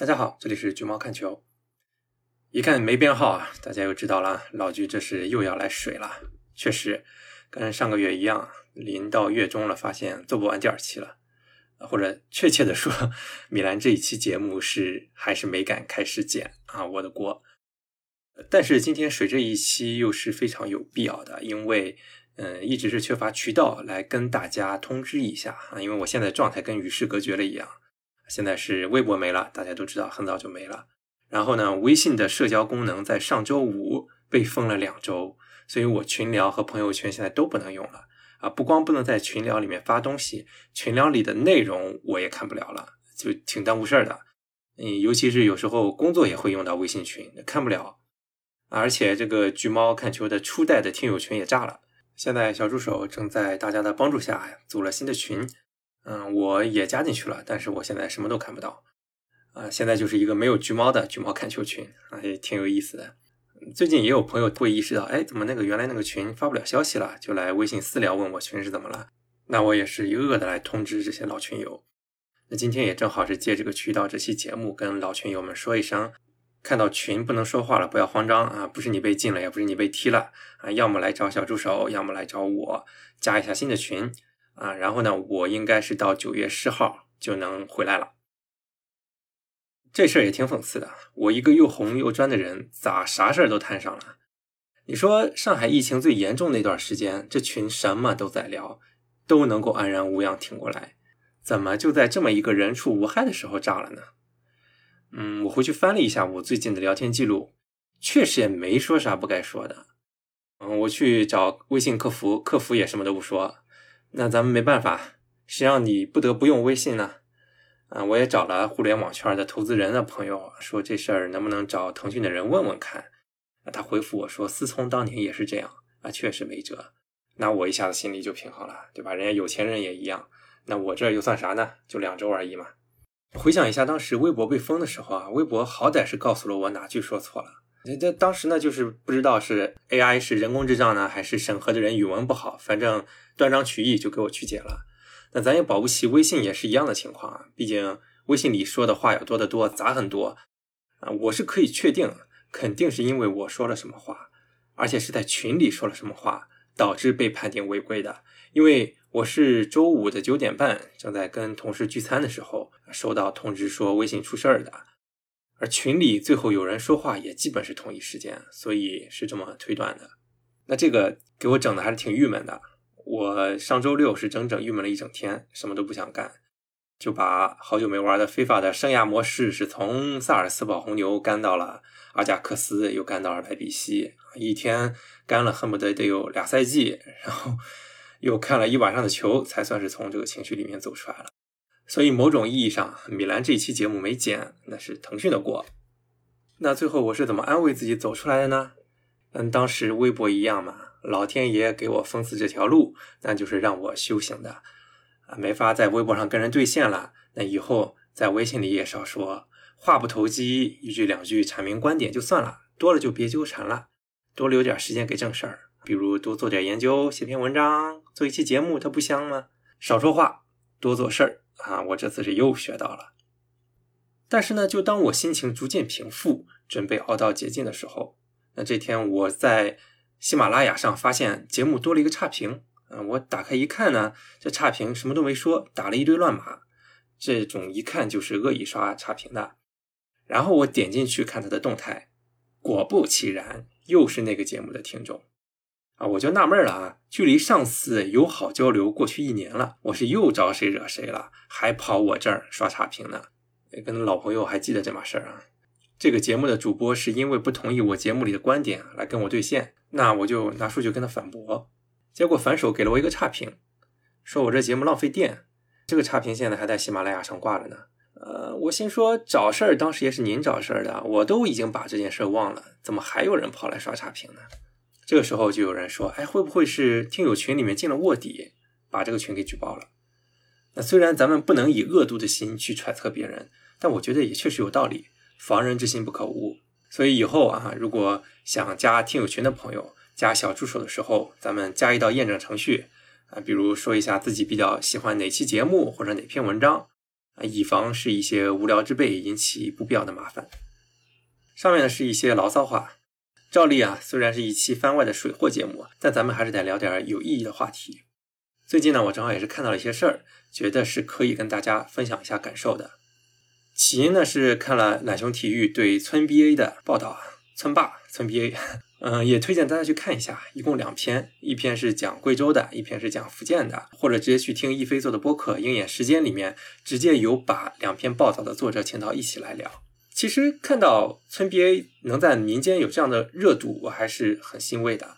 大家好，这里是橘猫看球。一看没编号啊，大家又知道了，老橘这是又要来水了。确实，跟上个月一样，临到月中了，发现做不完第二期了，或者确切的说，米兰这一期节目是还是没敢开始剪啊，我的锅。但是今天水这一期又是非常有必要的，因为嗯，一直是缺乏渠道来跟大家通知一下啊，因为我现在状态跟与世隔绝了一样。现在是微博没了，大家都知道，很早就没了。然后呢，微信的社交功能在上周五被封了两周，所以我群聊和朋友圈现在都不能用了啊！不光不能在群聊里面发东西，群聊里的内容我也看不了了，就挺耽误事儿的。嗯，尤其是有时候工作也会用到微信群，看不了。而且这个橘猫看球的初代的听友群也炸了，现在小助手正在大家的帮助下组了新的群。嗯，我也加进去了，但是我现在什么都看不到，啊，现在就是一个没有橘猫的橘猫看球群啊，也挺有意思的。最近也有朋友会意识到，哎，怎么那个原来那个群发不了消息了，就来微信私聊问我群是怎么了。那我也是一个个的来通知这些老群友。那今天也正好是借这个渠道，这期节目跟老群友们说一声，看到群不能说话了，不要慌张啊，不是你被禁了，也不是你被踢了啊，要么来找小助手，要么来找我加一下新的群。啊，然后呢，我应该是到九月十号就能回来了。这事儿也挺讽刺的，我一个又红又专的人，咋啥事儿都摊上了？你说上海疫情最严重那段时间，这群什么都在聊，都能够安然无恙挺过来，怎么就在这么一个人畜无害的时候炸了呢？嗯，我回去翻了一下我最近的聊天记录，确实也没说啥不该说的。嗯，我去找微信客服，客服也什么都不说。那咱们没办法，谁让你不得不用微信呢？啊，我也找了互联网圈的投资人的朋友，说这事儿能不能找腾讯的人问问看。啊，他回复我说，思聪当年也是这样，啊，确实没辙。那我一下子心里就平衡了，对吧？人家有钱人也一样，那我这又算啥呢？就两周而已嘛。回想一下，当时微博被封的时候啊，微博好歹是告诉了我哪句说错了。这这当时呢，就是不知道是 AI 是人工智障呢，还是审核的人语文不好，反正断章取义就给我曲解了。那咱也保不齐微信也是一样的情况啊，毕竟微信里说的话要多得多，杂很多啊。我是可以确定，肯定是因为我说了什么话，而且是在群里说了什么话，导致被判定违规的。因为我是周五的九点半正在跟同事聚餐的时候，收到通知说微信出事儿的。而群里最后有人说话也基本是同一时间，所以是这么推断的。那这个给我整的还是挺郁闷的。我上周六是整整郁闷了一整天，什么都不想干，就把好久没玩的非法的生涯模式是从萨尔斯堡红牛干到了阿贾克斯，又干到了莱比锡，一天干了恨不得得有俩赛季，然后又看了一晚上的球，才算是从这个情绪里面走出来了。所以，某种意义上，米兰这一期节目没剪，那是腾讯的锅。那最后我是怎么安慰自己走出来的呢？跟当时微博一样嘛，老天爷给我封死这条路，那就是让我修行的啊，没法在微博上跟人对线了。那以后在微信里也少说话不投机，一句两句阐明观点就算了，多了就别纠缠了，多留点时间给正事儿，比如多做点研究，写篇文章，做一期节目，它不香吗？少说话，多做事儿。啊，我这次是又学到了。但是呢，就当我心情逐渐平复，准备熬到解禁的时候，那这天我在喜马拉雅上发现节目多了一个差评。啊，我打开一看呢，这差评什么都没说，打了一堆乱码。这种一看就是恶意刷差评的。然后我点进去看他的动态，果不其然，又是那个节目的听众。啊，我就纳闷了啊！距离上次友好交流过去一年了，我是又招谁惹谁了？还跑我这儿刷差评呢？跟老朋友还记得这码事儿啊？这个节目的主播是因为不同意我节目里的观点来跟我对线，那我就拿数据跟他反驳，结果反手给了我一个差评，说我这节目浪费电。这个差评现在还在喜马拉雅上挂着呢。呃，我心说找事儿，当时也是您找事儿的，我都已经把这件事忘了，怎么还有人跑来刷差评呢？这个时候就有人说：“哎，会不会是听友群里面进了卧底，把这个群给举报了？”那虽然咱们不能以恶毒的心去揣测别人，但我觉得也确实有道理。防人之心不可无，所以以后啊，如果想加听友群的朋友，加小助手的时候，咱们加一道验证程序啊，比如说一下自己比较喜欢哪期节目或者哪篇文章啊，以防是一些无聊之辈引起不必要的麻烦。上面呢是一些牢骚话。照例啊，虽然是一期番外的水货节目，但咱们还是得聊点有意义的话题。最近呢，我正好也是看到了一些事儿，觉得是可以跟大家分享一下感受的。起因呢是看了懒熊体育对村 BA 的报道啊，村霸村 BA，嗯，也推荐大家去看一下，一共两篇，一篇是讲贵州的，一篇是讲福建的，或者直接去听一飞做的播客《鹰眼时间》里面，直接有把两篇报道的作者请到一起来聊。其实看到村 BA 能在民间有这样的热度，我还是很欣慰的。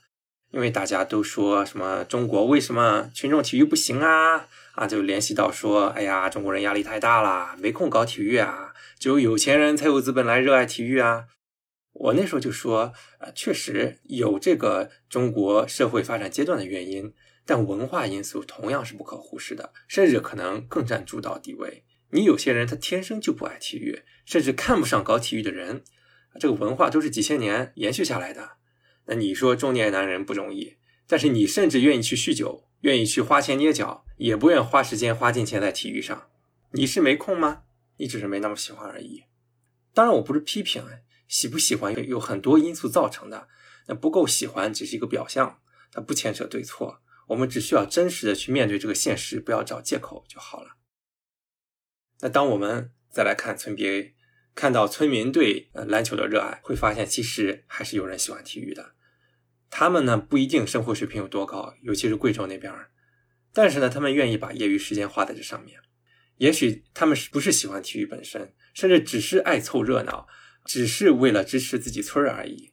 因为大家都说什么中国为什么群众体育不行啊？啊，就联系到说，哎呀，中国人压力太大了，没空搞体育啊，只有有钱人才有资本来热爱体育啊。我那时候就说，啊，确实有这个中国社会发展阶段的原因，但文化因素同样是不可忽视的，甚至可能更占主导地位。你有些人他天生就不爱体育，甚至看不上搞体育的人，这个文化都是几千年延续下来的。那你说中年男人不容易，但是你甚至愿意去酗酒，愿意去花钱捏脚，也不愿花时间花金钱在体育上。你是没空吗？你只是没那么喜欢而已。当然，我不是批评，喜不喜欢有很多因素造成的。那不够喜欢只是一个表象，它不牵扯对错。我们只需要真实的去面对这个现实，不要找借口就好了。那当我们再来看村 BA，看到村民对呃篮球的热爱，会发现其实还是有人喜欢体育的。他们呢不一定生活水平有多高，尤其是贵州那边，但是呢他们愿意把业余时间花在这上面。也许他们是不是喜欢体育本身，甚至只是爱凑热闹，只是为了支持自己村而已，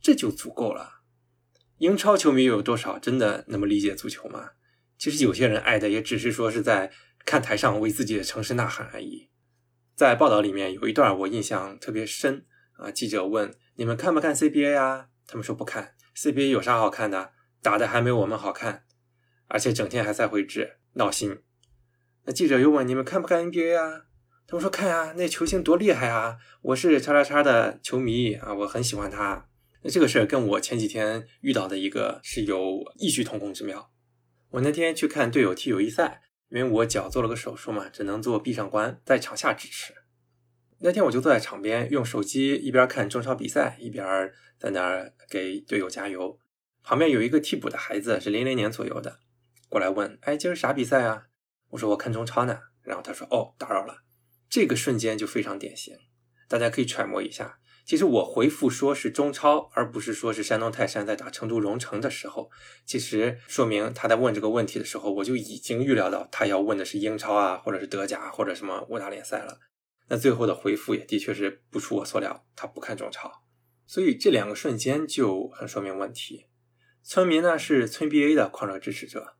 这就足够了。英超球迷又有多少真的那么理解足球吗？其实有些人爱的也只是说是在。看台上为自己的城市呐喊而已。在报道里面有一段我印象特别深啊，记者问你们看不看 CBA 啊？他们说不看，CBA 有啥好看的？打的还没我们好看，而且整天还赛会制，闹心。那记者又问你们看不看 NBA 啊？他们说看啊，那球星多厉害啊！我是叉叉叉的球迷啊，我很喜欢他。那这个事儿跟我前几天遇到的一个是有异曲同工之妙。我那天去看队友踢友谊赛。因为我脚做了个手术嘛，只能做闭上关，在场下支持。那天我就坐在场边，用手机一边看中超比赛，一边在那儿给队友加油。旁边有一个替补的孩子，是零零年左右的，过来问：“哎，今儿啥比赛啊？”我说：“我看中超呢。”然后他说：“哦，打扰了。”这个瞬间就非常典型，大家可以揣摩一下。其实我回复说是中超，而不是说是山东泰山在打成都蓉城的时候，其实说明他在问这个问题的时候，我就已经预料到他要问的是英超啊，或者是德甲，或者什么五大联赛了。那最后的回复也的确是不出我所料，他不看中超。所以这两个瞬间就很说明问题。村民呢是村 BA 的狂热支持者，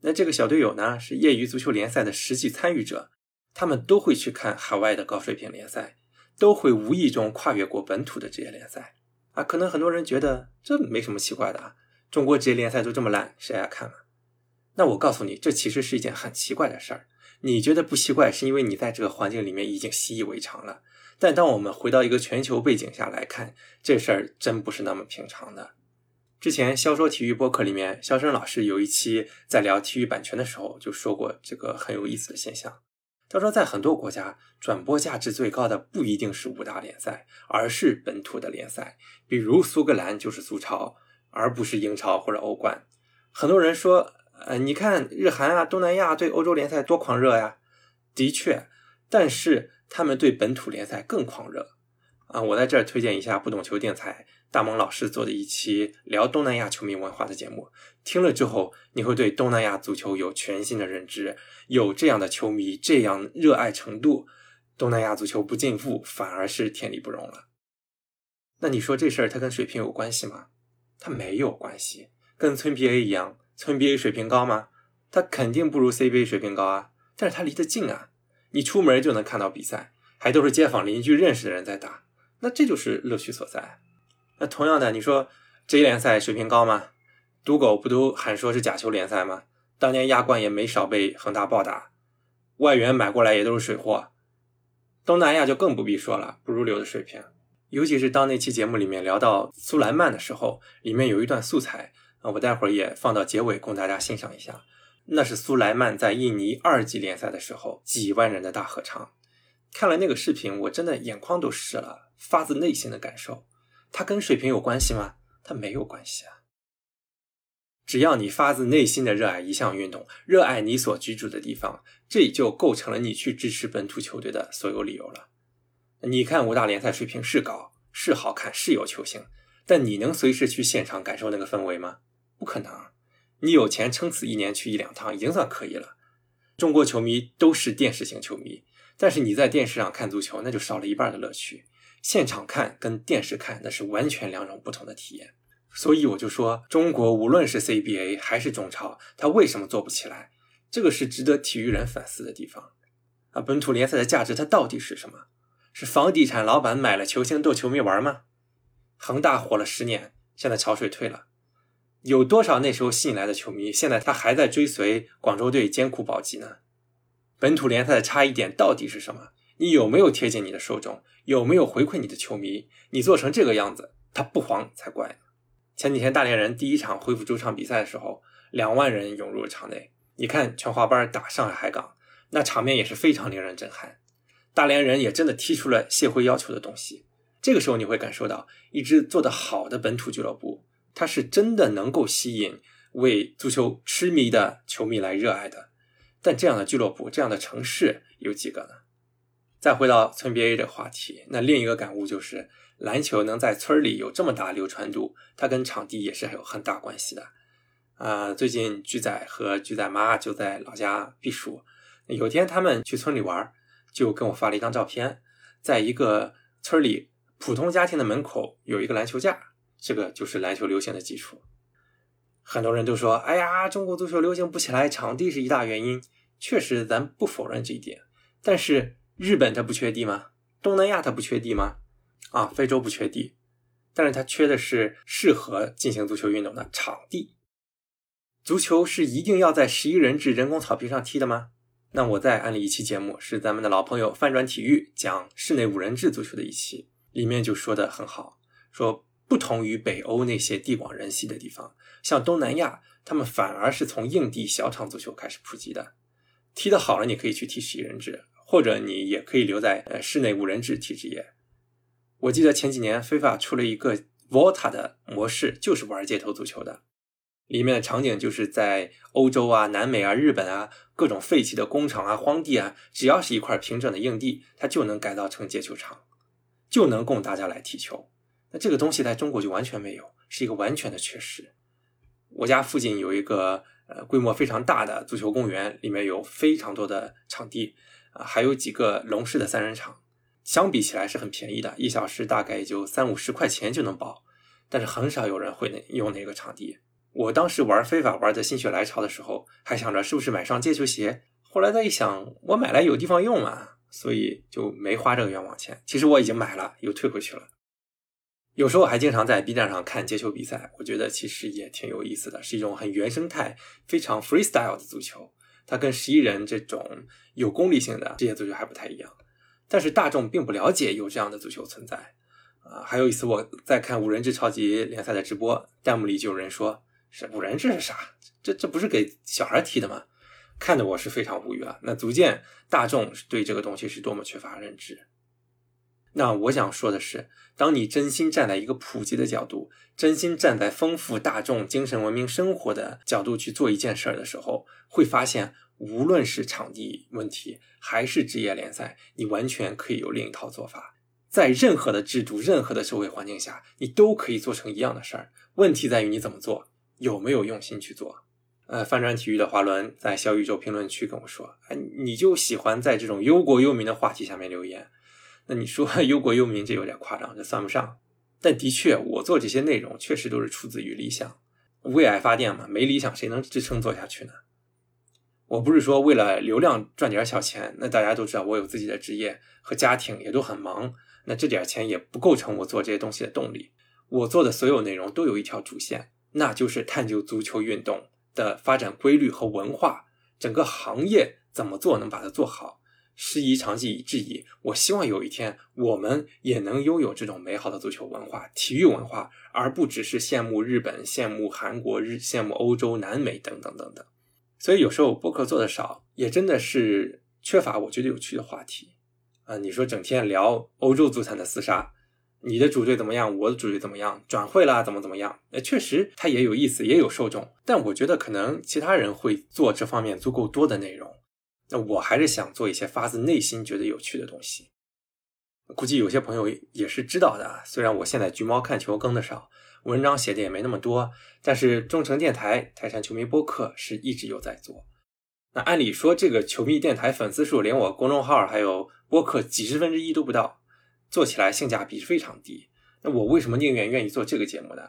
那这个小队友呢是业余足球联赛的实际参与者，他们都会去看海外的高水平联赛。都会无意中跨越过本土的职业联赛啊，可能很多人觉得这没什么奇怪的啊，中国职业联赛都这么烂，谁爱看嘛？那我告诉你，这其实是一件很奇怪的事儿。你觉得不奇怪，是因为你在这个环境里面已经习以为常了。但当我们回到一个全球背景下来看，这事儿真不是那么平常的。之前肖说体育播客里面，肖申老师有一期在聊体育版权的时候，就说过这个很有意思的现象。他说，在很多国家，转播价值最高的不一定是五大联赛，而是本土的联赛。比如苏格兰就是苏超，而不是英超或者欧冠。很多人说，呃，你看日韩啊、东南亚对欧洲联赛多狂热呀。的确，但是他们对本土联赛更狂热啊。我在这儿推荐一下不懂球电台。大萌老师做的一期聊东南亚球迷文化的节目，听了之后，你会对东南亚足球有全新的认知。有这样的球迷，这样热爱程度，东南亚足球不进步，反而是天理不容了。那你说这事儿它跟水平有关系吗？它没有关系。跟村 BA 一样，村 BA 水平高吗？它肯定不如 CBA 水平高啊。但是它离得近啊，你出门就能看到比赛，还都是街坊邻居认识的人在打，那这就是乐趣所在。那同样的，你说职业联赛水平高吗？赌狗不都喊说是假球联赛吗？当年亚冠也没少被恒大暴打，外援买过来也都是水货。东南亚就更不必说了，不入流的水平。尤其是当那期节目里面聊到苏莱曼的时候，里面有一段素材啊，我待会儿也放到结尾供大家欣赏一下。那是苏莱曼在印尼二级联赛的时候几万人的大合唱。看了那个视频，我真的眼眶都湿了，发自内心的感受。它跟水平有关系吗？它没有关系啊。只要你发自内心的热爱一项运动，热爱你所居住的地方，这就构成了你去支持本土球队的所有理由了。你看五大联赛水平是高，是好看，是有球星，但你能随时去现场感受那个氛围吗？不可能。你有钱撑死一年去一两趟已经算可以了。中国球迷都是电视型球迷，但是你在电视上看足球，那就少了一半的乐趣。现场看跟电视看那是完全两种不同的体验。所以我就说，中国无论是 CBA 还是中超，它为什么做不起来？这个是值得体育人反思的地方。啊，本土联赛的价值它到底是什么？是房地产老板买了球星逗球迷玩吗？恒大火了十年，现在潮水退了，有多少那时候吸引来的球迷，现在他还在追随广州队艰苦保级呢？本土联赛的差异点到底是什么？你有没有贴近你的受众？有没有回馈你的球迷？你做成这个样子，他不黄才怪。前几天大连人第一场恢复主场比赛的时候，两万人涌入了场内。你看全华班打上海海港，那场面也是非常令人震撼。大连人也真的踢出了谢辉要求的东西。这个时候你会感受到，一支做得好的本土俱乐部，它是真的能够吸引为足球痴迷的球迷来热爱的。但这样的俱乐部，这样的城市有几个呢？再回到村 BA 这个话题，那另一个感悟就是。篮球能在村里有这么大流传度，它跟场地也是有很大关系的。啊，最近菊仔和菊仔妈就在老家避暑，有天他们去村里玩，就跟我发了一张照片，在一个村里普通家庭的门口有一个篮球架，这个就是篮球流行的基础。很多人都说，哎呀，中国足球流行不起来，场地是一大原因。确实，咱不否认这一点。但是日本它不缺地吗？东南亚它不缺地吗？啊，非洲不缺地，但是它缺的是适合进行足球运动的场地。足球是一定要在十一人制人工草坪上踢的吗？那我再安利一期节目，是咱们的老朋友翻转体育讲室内五人制足球的一期，里面就说的很好，说不同于北欧那些地广人稀的地方，像东南亚，他们反而是从硬地小场足球开始普及的。踢得好了，你可以去踢十一人制，或者你也可以留在呃室内五人制体制业。我记得前几年非法出了一个 Vota 的模式，就是玩街头足球的。里面的场景就是在欧洲啊、南美啊、日本啊各种废弃的工厂啊、荒地啊，只要是一块平整的硬地，它就能改造成街球场，就能供大家来踢球。那这个东西在中国就完全没有，是一个完全的缺失。我家附近有一个呃规模非常大的足球公园，里面有非常多的场地，啊还有几个龙式的三人场。相比起来是很便宜的，一小时大概也就三五十块钱就能包，但是很少有人会用那个场地。我当时玩非法玩的心血来潮的时候，还想着是不是买双街球鞋，后来再一想，我买来有地方用嘛，所以就没花这个冤枉钱。其实我已经买了，又退回去了。有时候还经常在 B 站上看街球比赛，我觉得其实也挺有意思的，是一种很原生态、非常 freestyle 的足球，它跟十一人这种有功利性的职业足球还不太一样。但是大众并不了解有这样的足球存在，啊，还有一次我在看五人制超级联赛的直播，弹幕里就有人说：“是五人制是啥？这这不是给小孩踢的吗？”看得我是非常无语啊！那足见大众对这个东西是多么缺乏认知。那我想说的是，当你真心站在一个普及的角度，真心站在丰富大众精神文明生活的角度去做一件事儿的时候，会发现。无论是场地问题还是职业联赛，你完全可以有另一套做法。在任何的制度、任何的社会环境下，你都可以做成一样的事儿。问题在于你怎么做，有没有用心去做。呃，翻转体育的华伦在小宇宙评论区跟我说：“哎，你就喜欢在这种忧国忧民的话题下面留言。那你说 忧国忧民，这有点夸张，这算不上。但的确，我做这些内容确实都是出自于理想，为爱发电嘛。没理想，谁能支撑做下去呢？”我不是说为了流量赚点小钱，那大家都知道我有自己的职业和家庭，也都很忙，那这点钱也不构成我做这些东西的动力。我做的所有内容都有一条主线，那就是探究足球运动的发展规律和文化，整个行业怎么做能把它做好。师夷长技以制夷，我希望有一天我们也能拥有这种美好的足球文化、体育文化，而不只是羡慕日本、羡慕韩国、日羡慕欧洲、南美等等等等。所以有时候播客做的少，也真的是缺乏我觉得有趣的话题啊。你说整天聊欧洲足坛的厮杀，你的主队怎么样，我的主队怎么样，转会啦怎么怎么样？呃，确实它也有意思，也有受众。但我觉得可能其他人会做这方面足够多的内容，那我还是想做一些发自内心觉得有趣的东西。估计有些朋友也是知道的，虽然我现在橘猫看球更的少。文章写的也没那么多，但是中诚电台泰山球迷播客是一直有在做。那按理说，这个球迷电台粉丝数连我公众号还有播客几十分之一都不到，做起来性价比非常低。那我为什么宁愿愿意做这个节目呢？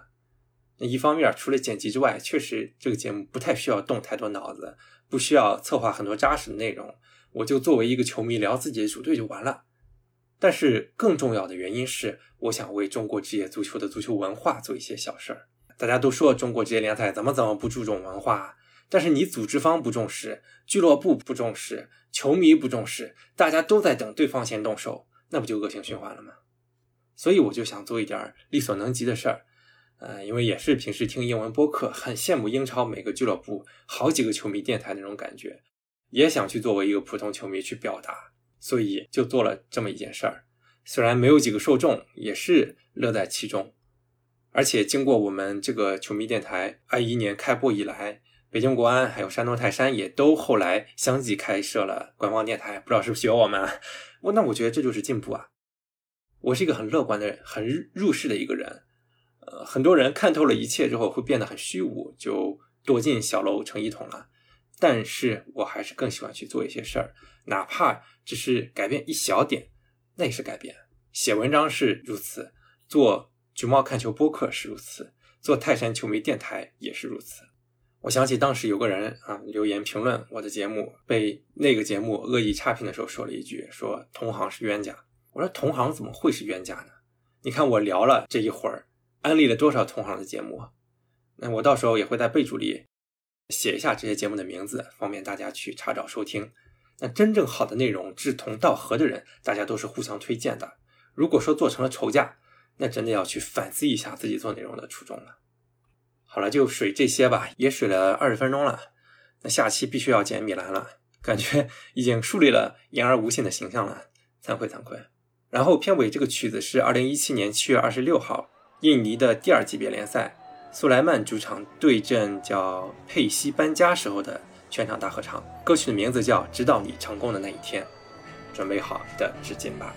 那一方面，除了剪辑之外，确实这个节目不太需要动太多脑子，不需要策划很多扎实的内容，我就作为一个球迷聊自己的主队就完了。但是更重要的原因是，我想为中国职业足球的足球文化做一些小事儿。大家都说中国职业联赛怎么怎么不注重文化，但是你组织方不重视，俱乐部不重视，球迷不重视，大家都在等对方先动手，那不就恶性循环了吗？所以我就想做一点力所能及的事儿。呃，因为也是平时听英文播客，很羡慕英超每个俱乐部好几个球迷电台那种感觉，也想去作为一个普通球迷去表达。所以就做了这么一件事儿，虽然没有几个受众，也是乐在其中。而且经过我们这个球迷电台二一年开播以来，北京国安还有山东泰山也都后来相继开设了官方电台，不知道是不是学我们？我那我觉得这就是进步啊！我是一个很乐观的人，很入世的一个人。呃，很多人看透了一切之后会变得很虚无，就躲进小楼成一统了。但是我还是更喜欢去做一些事儿，哪怕只是改变一小点，那也是改变。写文章是如此，做橘猫看球播客是如此，做泰山球迷电台也是如此。我想起当时有个人啊留言评论我的节目，被那个节目恶意差评的时候说了一句，说同行是冤家。我说同行怎么会是冤家呢？你看我聊了这一会儿，安利了多少同行的节目？那我到时候也会在备注里。写一下这些节目的名字，方便大家去查找收听。那真正好的内容、志同道合的人，大家都是互相推荐的。如果说做成了仇家，那真的要去反思一下自己做内容的初衷了。好了，就水这些吧，也水了二十分钟了。那下期必须要见米兰了，感觉已经树立了言而无信的形象了，惭愧惭愧。然后片尾这个曲子是二零一七年七月二十六号印尼的第二级别联赛。苏莱曼主场对阵叫佩西搬家时候的全场大合唱，歌曲的名字叫《直到你成功的那一天》，准备好的纸巾吧。